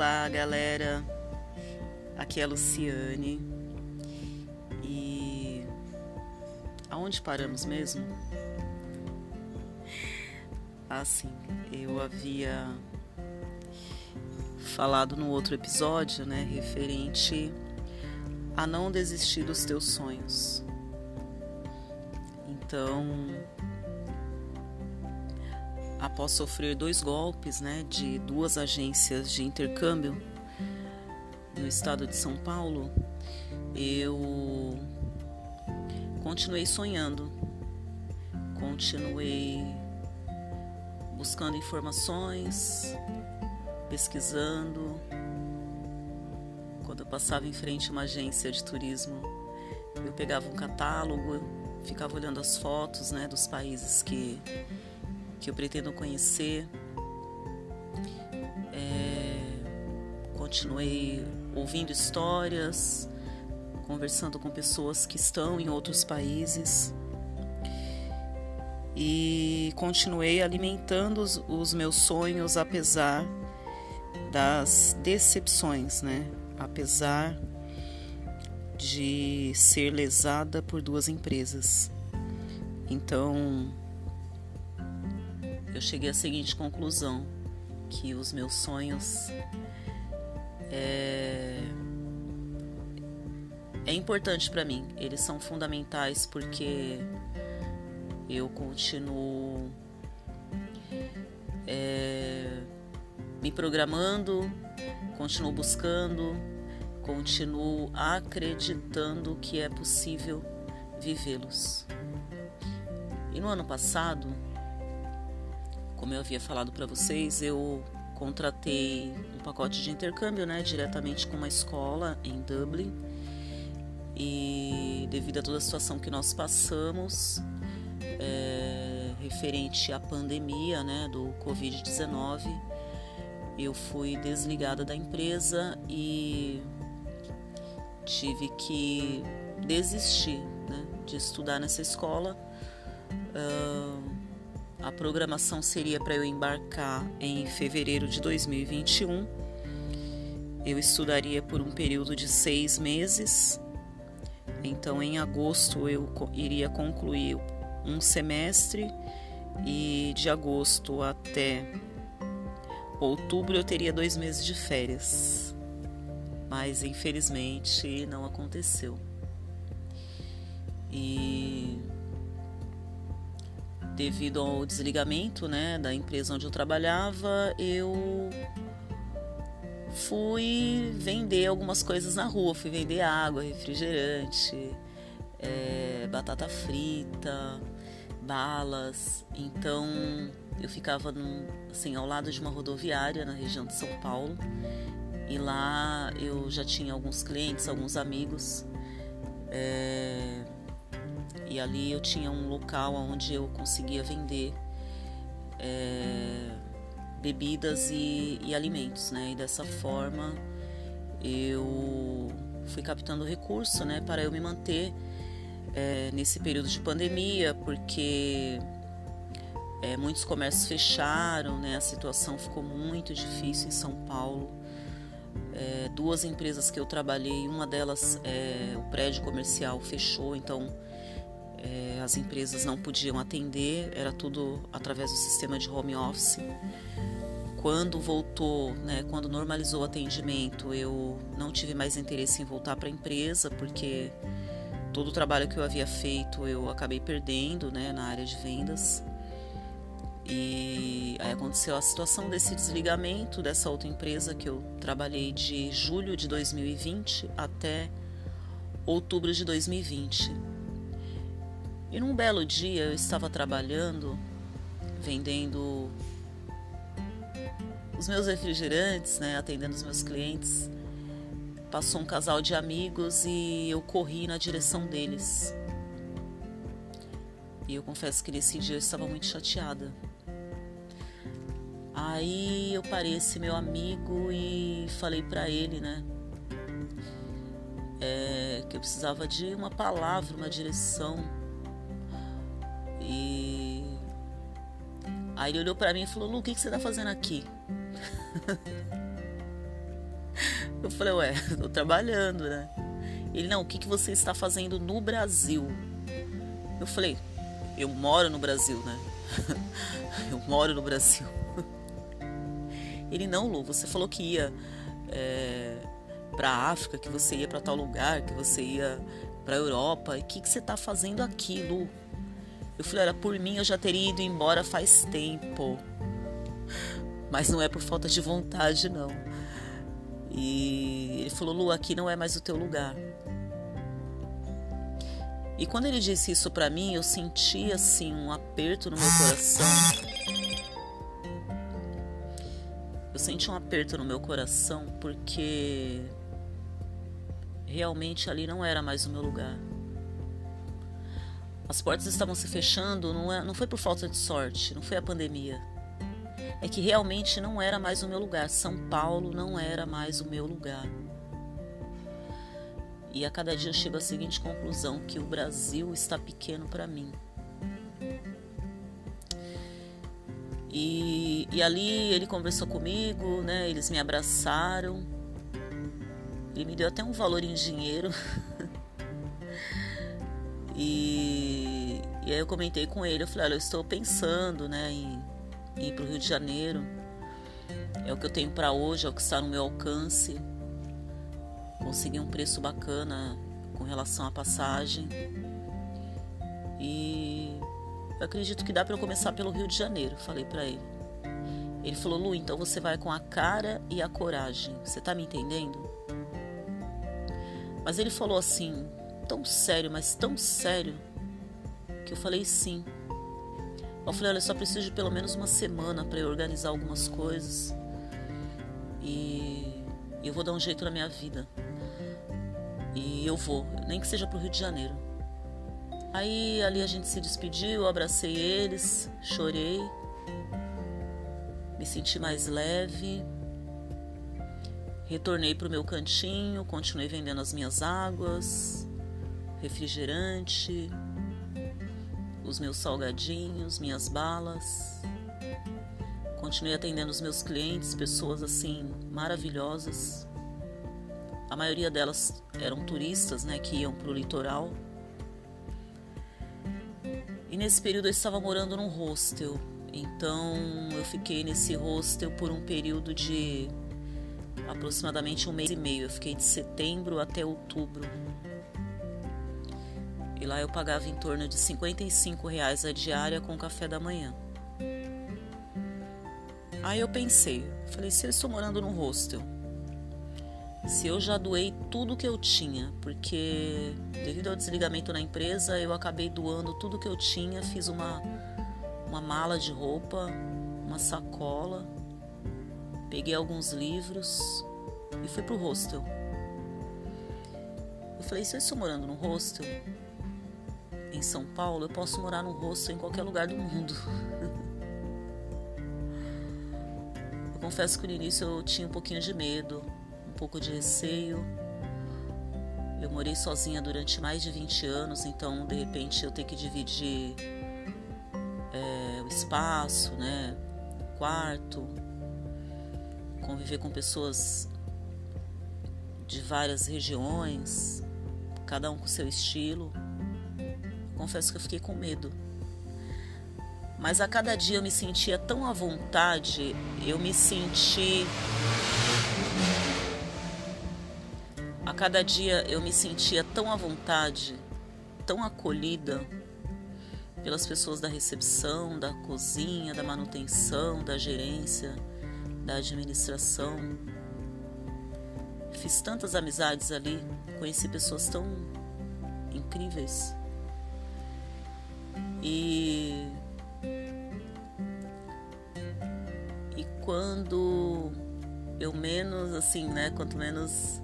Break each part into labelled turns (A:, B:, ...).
A: Olá, galera. Aqui é a Luciane. E aonde paramos mesmo? Assim, eu havia falado no outro episódio, né, referente a não desistir dos teus sonhos. Então, após sofrer dois golpes né, de duas agências de intercâmbio no estado de São Paulo, eu continuei sonhando, continuei buscando informações, pesquisando. Quando eu passava em frente a uma agência de turismo, eu pegava um catálogo, ficava olhando as fotos né, dos países que que eu pretendo conhecer. É, continuei ouvindo histórias, conversando com pessoas que estão em outros países e continuei alimentando os, os meus sonhos apesar das decepções, né? Apesar de ser lesada por duas empresas. Então, eu cheguei à seguinte conclusão: que os meus sonhos é, é importante para mim. Eles são fundamentais porque eu continuo é, me programando, continuo buscando, continuo acreditando que é possível vivê-los. E no ano passado, como eu havia falado para vocês, eu contratei um pacote de intercâmbio, né, diretamente com uma escola em Dublin. E devido a toda a situação que nós passamos, é, referente à pandemia, né, do Covid-19, eu fui desligada da empresa e tive que desistir né, de estudar nessa escola. Uh, a programação seria para eu embarcar em fevereiro de 2021. Eu estudaria por um período de seis meses. Então, em agosto, eu iria concluir um semestre e de agosto até outubro eu teria dois meses de férias. Mas infelizmente não aconteceu. E devido ao desligamento né, da empresa onde eu trabalhava, eu fui vender algumas coisas na rua. Fui vender água, refrigerante, é, batata frita, balas. Então eu ficava num, assim, ao lado de uma rodoviária na região de São Paulo. E lá eu já tinha alguns clientes, alguns amigos. É, e ali eu tinha um local onde eu conseguia vender é, bebidas e, e, alimentos, né? E dessa forma eu fui captando recurso, né, para eu me manter é, nesse período de pandemia, porque é, muitos comércios fecharam, né? A situação ficou muito difícil em São Paulo. É, duas empresas que eu trabalhei, uma delas, é, o prédio comercial fechou, então é, as empresas não podiam atender, era tudo através do sistema de home office. Quando voltou, né, quando normalizou o atendimento, eu não tive mais interesse em voltar para a empresa, porque todo o trabalho que eu havia feito eu acabei perdendo né, na área de vendas. E aí aconteceu a situação desse desligamento dessa outra empresa que eu trabalhei de julho de 2020 até outubro de 2020. E num belo dia eu estava trabalhando, vendendo os meus refrigerantes, né, atendendo os meus clientes. Passou um casal de amigos e eu corri na direção deles. E eu confesso que nesse dia eu estava muito chateada. Aí eu parei esse meu amigo e falei para ele, né? É, que eu precisava de uma palavra, uma direção aí ele olhou para mim e falou: Lu, o que, que você tá fazendo aqui? Eu falei, ué, tô trabalhando, né? Ele, não, o que, que você está fazendo no Brasil? Eu falei, eu moro no Brasil, né? eu moro no Brasil. Ele, não, Lu, você falou que ia é, pra África, que você ia para tal lugar, que você ia pra Europa. E o que, que você está fazendo aqui, Lu? Eu falei, era por mim eu já teria ido embora faz tempo. Mas não é por falta de vontade, não. E ele falou: Lu, aqui não é mais o teu lugar. E quando ele disse isso para mim, eu senti assim um aperto no meu coração. Eu senti um aperto no meu coração porque realmente ali não era mais o meu lugar. As portas estavam se fechando, não, é, não foi por falta de sorte, não foi a pandemia é que realmente não era mais o meu lugar. São Paulo não era mais o meu lugar. E a cada dia eu chego à seguinte conclusão: que o Brasil está pequeno para mim. E, e, ali ele conversou comigo, né? Eles me abraçaram. Ele me deu até um valor em dinheiro. e, e aí eu comentei com ele, eu falei, olha, eu estou pensando, né, em ir para o Rio de Janeiro. É o que eu tenho para hoje, é o que está no meu alcance. Consegui um preço bacana com relação à passagem. E eu acredito que dá para eu começar pelo Rio de Janeiro, falei para ele. Ele falou: "Lu, então você vai com a cara e a coragem. Você tá me entendendo?" Mas ele falou assim, tão sério, mas tão sério, que eu falei sim. Eu falei, olha, só preciso de pelo menos uma semana para eu organizar algumas coisas. E eu vou dar um jeito na minha vida. E eu vou, nem que seja pro Rio de Janeiro. Aí ali a gente se despediu, eu abracei eles, chorei, me senti mais leve. Retornei pro meu cantinho, continuei vendendo as minhas águas, refrigerante, os meus salgadinhos, minhas balas. Continuei atendendo os meus clientes, pessoas assim maravilhosas. A maioria delas eram turistas, né, que iam para o litoral. E nesse período eu estava morando num hostel. Então eu fiquei nesse hostel por um período de aproximadamente um mês e meio. Eu fiquei de setembro até outubro. E lá eu pagava em torno de 55 reais a diária com café da manhã. Aí eu pensei, falei, se eu estou morando num hostel, se eu já doei tudo que eu tinha, porque devido ao desligamento na empresa, eu acabei doando tudo que eu tinha, fiz uma, uma mala de roupa, uma sacola, peguei alguns livros e fui pro hostel. Eu falei, se eu estou morando num hostel, em São Paulo, eu posso morar num rosto em qualquer lugar do mundo. eu confesso que no início eu tinha um pouquinho de medo, um pouco de receio. Eu morei sozinha durante mais de 20 anos, então de repente eu ter que dividir é, o espaço, né, o quarto, conviver com pessoas de várias regiões, cada um com seu estilo. Confesso que eu fiquei com medo. Mas a cada dia eu me sentia tão à vontade, eu me senti. A cada dia eu me sentia tão à vontade, tão acolhida pelas pessoas da recepção, da cozinha, da manutenção, da gerência, da administração. Fiz tantas amizades ali, conheci pessoas tão incríveis. E e quando eu menos assim, né, quanto menos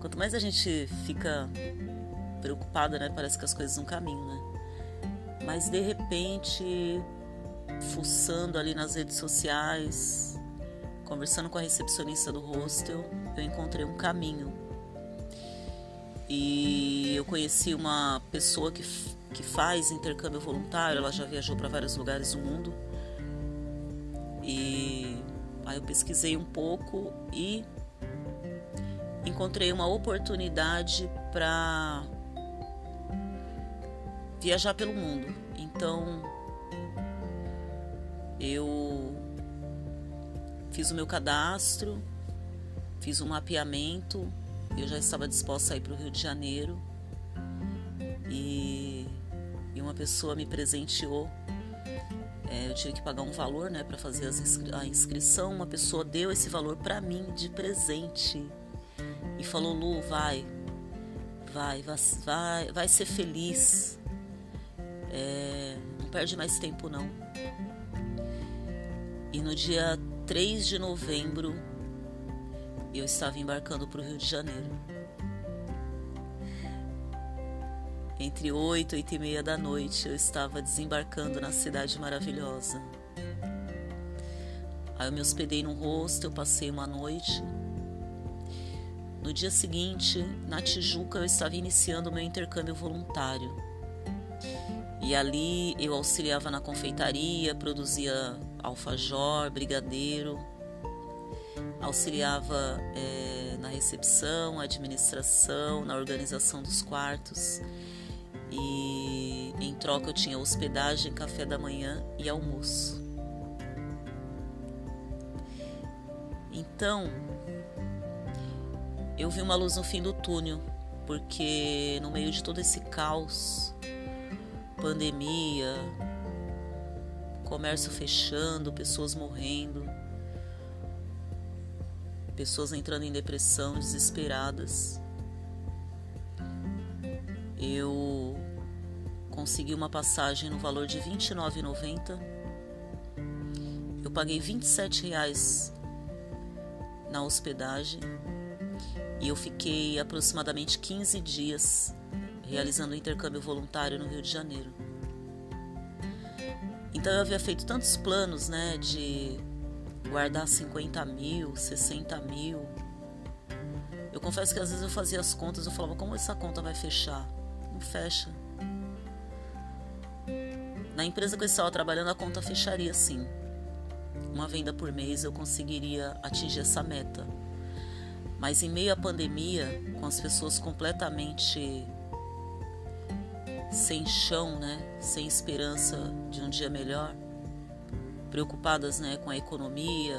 A: quanto mais a gente fica preocupada, né, parece que as coisas não caminham, né? Mas de repente, fuçando ali nas redes sociais, conversando com a recepcionista do hostel, eu encontrei um caminho. E eu conheci uma pessoa que que faz intercâmbio voluntário, ela já viajou para vários lugares do mundo. E aí eu pesquisei um pouco e encontrei uma oportunidade para viajar pelo mundo. Então eu fiz o meu cadastro, fiz um mapeamento, eu já estava disposta a ir para o Rio de Janeiro e, pessoa me presenteou. É, eu tive que pagar um valor né, para fazer inscri a inscrição. Uma pessoa deu esse valor para mim de presente e falou: Lu, vai, vai, vai, vai, ser feliz. É, não perde mais tempo não. E no dia 3 de novembro eu estava embarcando para o Rio de Janeiro. Entre 8 e 8 e meia da noite eu estava desembarcando na cidade maravilhosa. Aí eu me hospedei num hostel, passei uma noite. No dia seguinte, na Tijuca, eu estava iniciando o meu intercâmbio voluntário. E ali eu auxiliava na confeitaria, produzia alfajor, brigadeiro, auxiliava é, na recepção, administração, na organização dos quartos e em troca eu tinha hospedagem, café da manhã e almoço. Então, eu vi uma luz no fim do túnel, porque no meio de todo esse caos, pandemia, comércio fechando, pessoas morrendo, pessoas entrando em depressão, desesperadas. Eu consegui uma passagem no valor de R$ 29,90. Eu paguei R$ 27,00 na hospedagem e eu fiquei aproximadamente 15 dias realizando o intercâmbio voluntário no Rio de Janeiro. Então eu havia feito tantos planos, né, de guardar 50 mil, 60 mil. Eu confesso que às vezes eu fazia as contas, eu falava, como essa conta vai fechar? Não fecha. Na empresa que eu estava trabalhando, a conta fecharia sim. Uma venda por mês eu conseguiria atingir essa meta. Mas em meio à pandemia, com as pessoas completamente sem chão, né, sem esperança de um dia melhor, preocupadas, né, com a economia,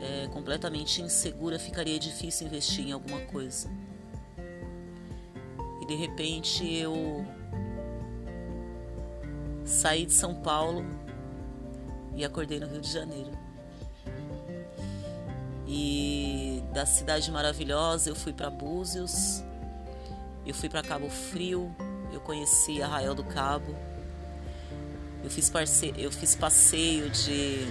A: é, completamente insegura, ficaria difícil investir em alguma coisa. E de repente eu saí de São Paulo e acordei no Rio de Janeiro. E da cidade maravilhosa eu fui para Búzios eu fui para Cabo Frio, eu conheci Arraial do Cabo. Eu fiz, parce... eu fiz passeio de.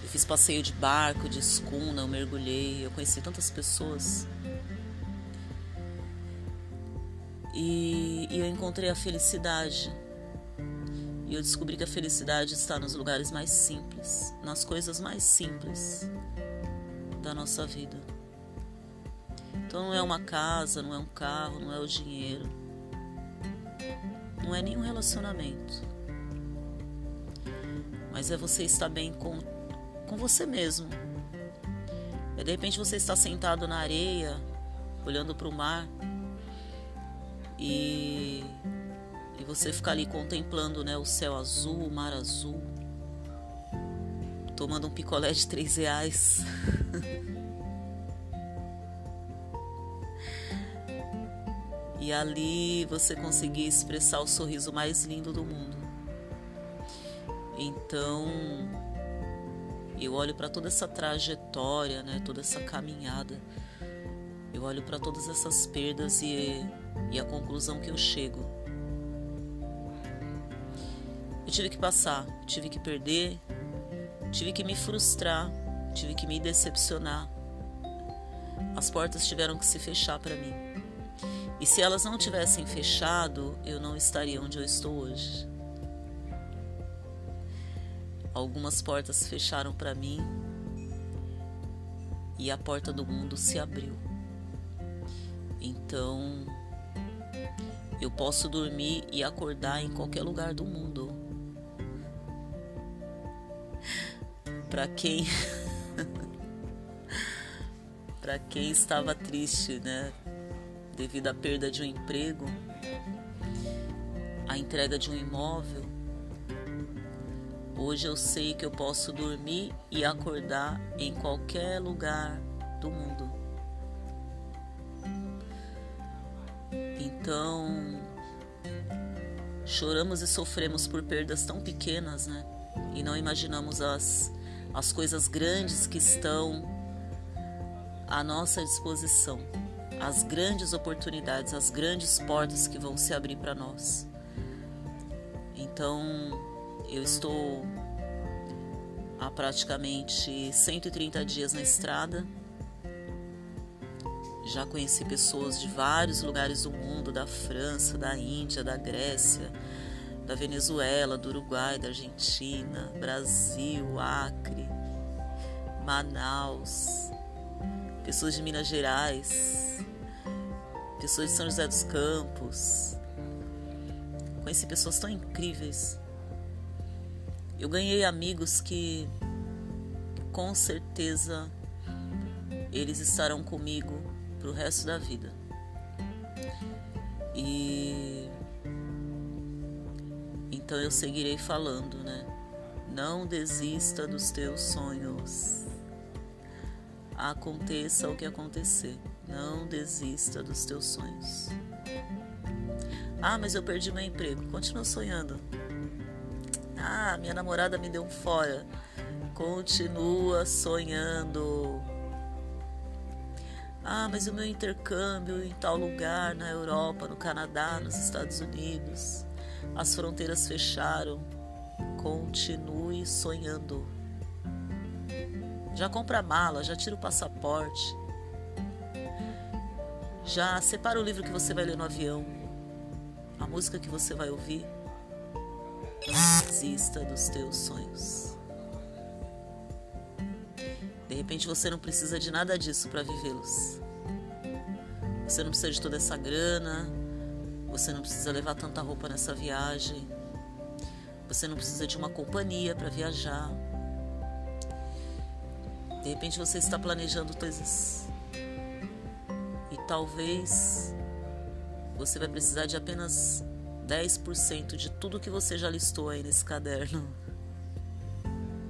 A: Eu fiz passeio de barco, de escuna, eu mergulhei, eu conheci tantas pessoas. E, e eu encontrei a felicidade. E eu descobri que a felicidade está nos lugares mais simples, nas coisas mais simples da nossa vida. Então não é uma casa, não é um carro, não é o dinheiro. Não é nenhum relacionamento. Mas é você estar bem com, com você mesmo. É de repente você está sentado na areia, olhando para o mar e, e você ficar ali contemplando né, o céu azul, o mar azul, tomando um picolé de três reais. e ali você conseguir expressar o sorriso mais lindo do mundo. Então, eu olho para toda essa trajetória, né, toda essa caminhada. Eu olho para todas essas perdas e, e a conclusão que eu chego. Tive que passar, tive que perder, tive que me frustrar, tive que me decepcionar. As portas tiveram que se fechar para mim. E se elas não tivessem fechado, eu não estaria onde eu estou hoje. Algumas portas fecharam para mim e a porta do mundo se abriu. Então, eu posso dormir e acordar em qualquer lugar do mundo. Para quem para quem estava triste, né, devido à perda de um emprego, a entrega de um imóvel, hoje eu sei que eu posso dormir e acordar em qualquer lugar do mundo. Então, choramos e sofremos por perdas tão pequenas, né? E não imaginamos as, as coisas grandes que estão à nossa disposição, as grandes oportunidades, as grandes portas que vão se abrir para nós. Então, eu estou há praticamente 130 dias na estrada. Já conheci pessoas de vários lugares do mundo, da França, da Índia, da Grécia, da Venezuela, do Uruguai, da Argentina, Brasil, Acre, Manaus, pessoas de Minas Gerais, pessoas de São José dos Campos. Conheci pessoas tão incríveis. Eu ganhei amigos que com certeza eles estarão comigo pro resto da vida. E então eu seguirei falando, né? Não desista dos teus sonhos. Aconteça o que acontecer, não desista dos teus sonhos. Ah, mas eu perdi meu emprego. Continua sonhando. Ah, minha namorada me deu um fora. Continua sonhando. Ah, mas o meu intercâmbio em tal lugar, na Europa, no Canadá, nos Estados Unidos, as fronteiras fecharam. Continue sonhando. Já compra a mala, já tira o passaporte. Já separa o livro que você vai ler no avião, a música que você vai ouvir desista dos teus sonhos. De repente você não precisa de nada disso para vivê-los. Você não precisa de toda essa grana, você não precisa levar tanta roupa nessa viagem, você não precisa de uma companhia para viajar. De repente você está planejando coisas e talvez você vai precisar de apenas 10% de tudo que você já listou aí nesse caderno.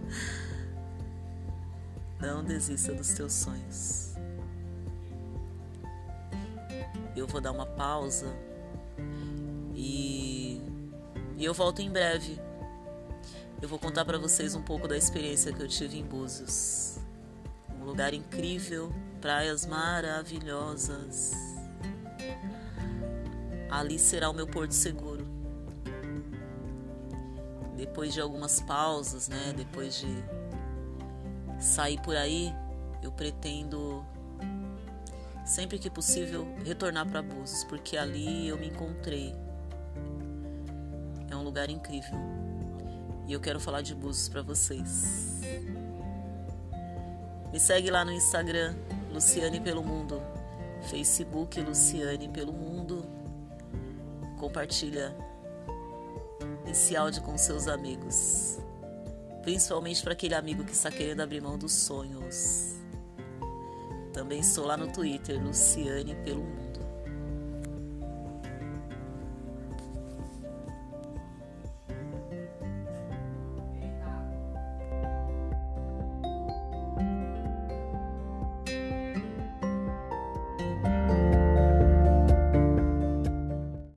A: Não desista dos teus sonhos. Eu vou dar uma pausa e eu volto em breve. Eu vou contar para vocês um pouco da experiência que eu tive em Búzios. Um lugar incrível, praias maravilhosas ali será o meu porto seguro. Depois de algumas pausas, né, depois de sair por aí, eu pretendo sempre que possível retornar para Búzios, porque ali eu me encontrei. Lugar incrível. E eu quero falar de Búzios para vocês. Me segue lá no Instagram, Luciane pelo Mundo, Facebook Luciane pelo Mundo compartilha esse áudio com seus amigos, principalmente para aquele amigo que está querendo abrir mão dos sonhos. Também estou lá no Twitter, Luciane pelo Mundo.